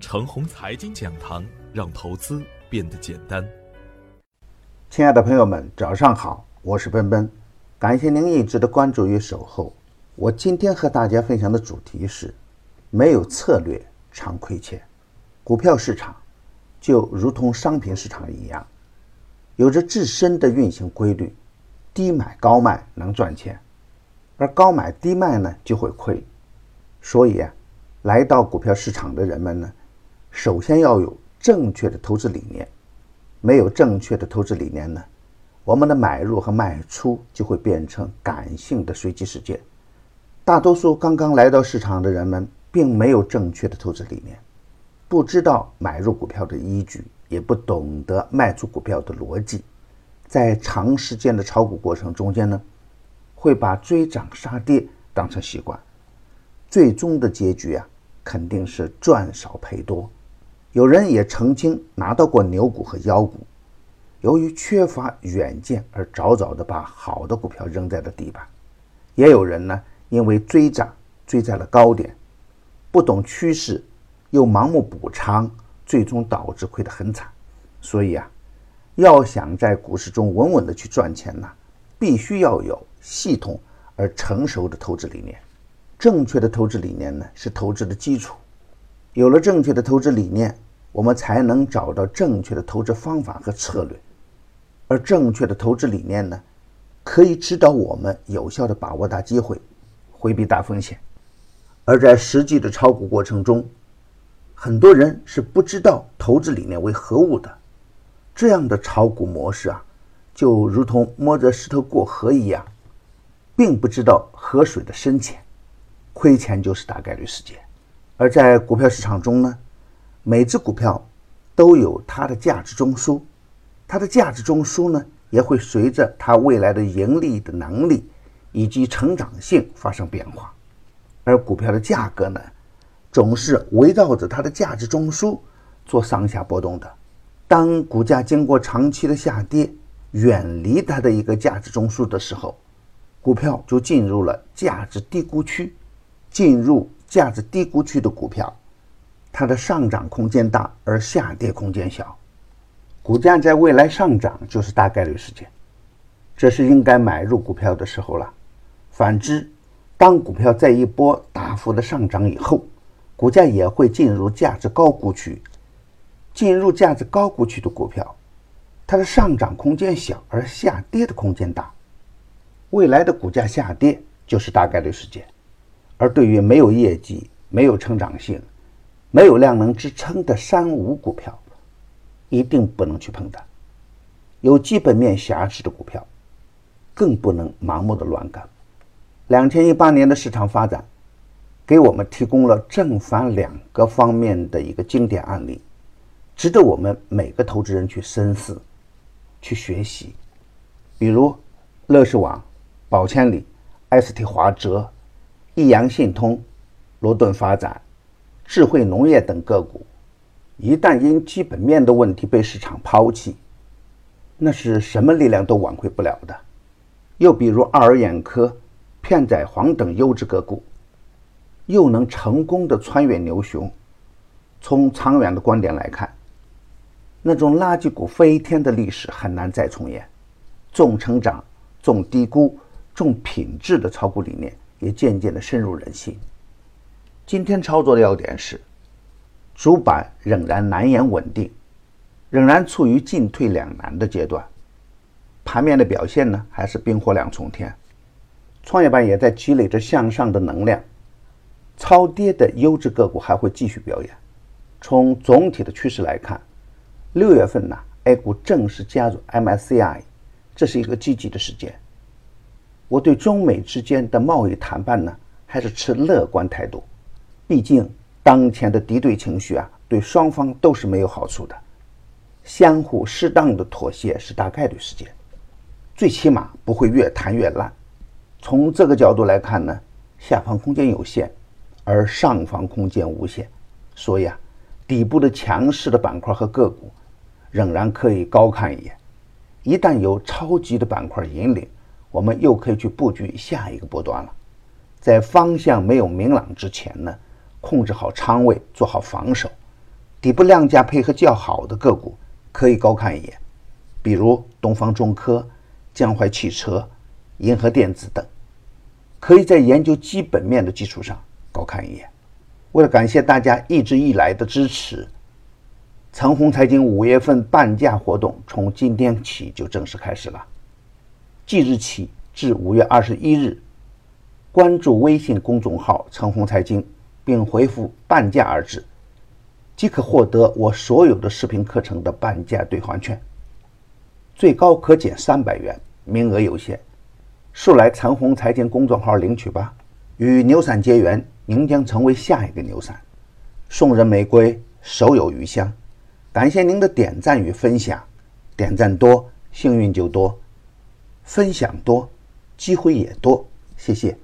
程红财经讲堂，让投资变得简单。亲爱的朋友们，早上好，我是奔奔，感谢您一直的关注与守候。我今天和大家分享的主题是：没有策略常亏钱。股票市场就如同商品市场一样，有着自身的运行规律，低买高卖能赚钱，而高买低卖呢就会亏。所以啊，来到股票市场的人们呢，首先要有正确的投资理念。没有正确的投资理念呢，我们的买入和卖出就会变成感性的随机事件。大多数刚刚来到市场的人们，并没有正确的投资理念，不知道买入股票的依据，也不懂得卖出股票的逻辑，在长时间的炒股过程中间呢，会把追涨杀跌当成习惯。最终的结局啊，肯定是赚少赔多。有人也曾经拿到过牛股和妖股，由于缺乏远见而早早的把好的股票扔在了地板。也有人呢，因为追涨追在了高点，不懂趋势，又盲目补仓，最终导致亏得很惨。所以啊，要想在股市中稳稳的去赚钱呢，必须要有系统而成熟的投资理念。正确的投资理念呢，是投资的基础。有了正确的投资理念，我们才能找到正确的投资方法和策略。而正确的投资理念呢，可以指导我们有效的把握大机会，回避大风险。而在实际的炒股过程中，很多人是不知道投资理念为何物的。这样的炒股模式啊，就如同摸着石头过河一样，并不知道河水的深浅。亏钱就是大概率事件，而在股票市场中呢，每只股票都有它的价值中枢，它的价值中枢呢也会随着它未来的盈利的能力以及成长性发生变化，而股票的价格呢，总是围绕着它的价值中枢做上下波动的。当股价经过长期的下跌，远离它的一个价值中枢的时候，股票就进入了价值低估区。进入价值低估区的股票，它的上涨空间大，而下跌空间小。股价在未来上涨就是大概率事件，这是应该买入股票的时候了。反之，当股票在一波大幅的上涨以后，股价也会进入价值高估区。进入价值高估区的股票，它的上涨空间小，而下跌的空间大。未来的股价下跌就是大概率事件。而对于没有业绩、没有成长性、没有量能支撑的三无股票，一定不能去碰的。有基本面瑕疵的股票，更不能盲目的乱干。两千一八年的市场发展，给我们提供了正反两个方面的一个经典案例，值得我们每个投资人去深思、去学习。比如，乐视网、宝千里、ST 华哲。益阳信通、罗顿发展、智慧农业等个股，一旦因基本面的问题被市场抛弃，那是什么力量都挽回不了的。又比如爱尔眼科、片仔癀等优质个股，又能成功的穿越牛熊。从长远的观点来看，那种垃圾股飞天的历史很难再重演。重成长、重低估、重品质的炒股理念。也渐渐的深入人心。今天操作的要点是，主板仍然难言稳定，仍然处于进退两难的阶段。盘面的表现呢，还是冰火两重天。创业板也在积累着向上的能量，超跌的优质个股还会继续表演。从总体的趋势来看，六月份呢，A 股正式加入 MSCI，这是一个积极的事件。我对中美之间的贸易谈判呢，还是持乐观态度。毕竟当前的敌对情绪啊，对双方都是没有好处的。相互适当的妥协是大概率事件，最起码不会越谈越烂。从这个角度来看呢，下方空间有限，而上方空间无限。所以啊，底部的强势的板块和个股，仍然可以高看一眼。一旦有超级的板块引领。我们又可以去布局下一个波段了，在方向没有明朗之前呢，控制好仓位，做好防守，底部量价配合较好的个股可以高看一眼，比如东方中科、江淮汽车、银河电子等，可以在研究基本面的基础上高看一眼。为了感谢大家一直以来的支持，长虹财经五月份半价活动从今天起就正式开始了，即日起至五月二十一日，关注微信公众号“长虹财经”并回复“半价”二字。即可获得我所有的视频课程的半价兑换券，最高可减三百元，名额有限，速来长虹财经公众号领取吧！与牛散结缘，您将成为下一个牛散。送人玫瑰，手有余香。感谢您的点赞与分享，点赞多，幸运就多；分享多，机会也多。谢谢。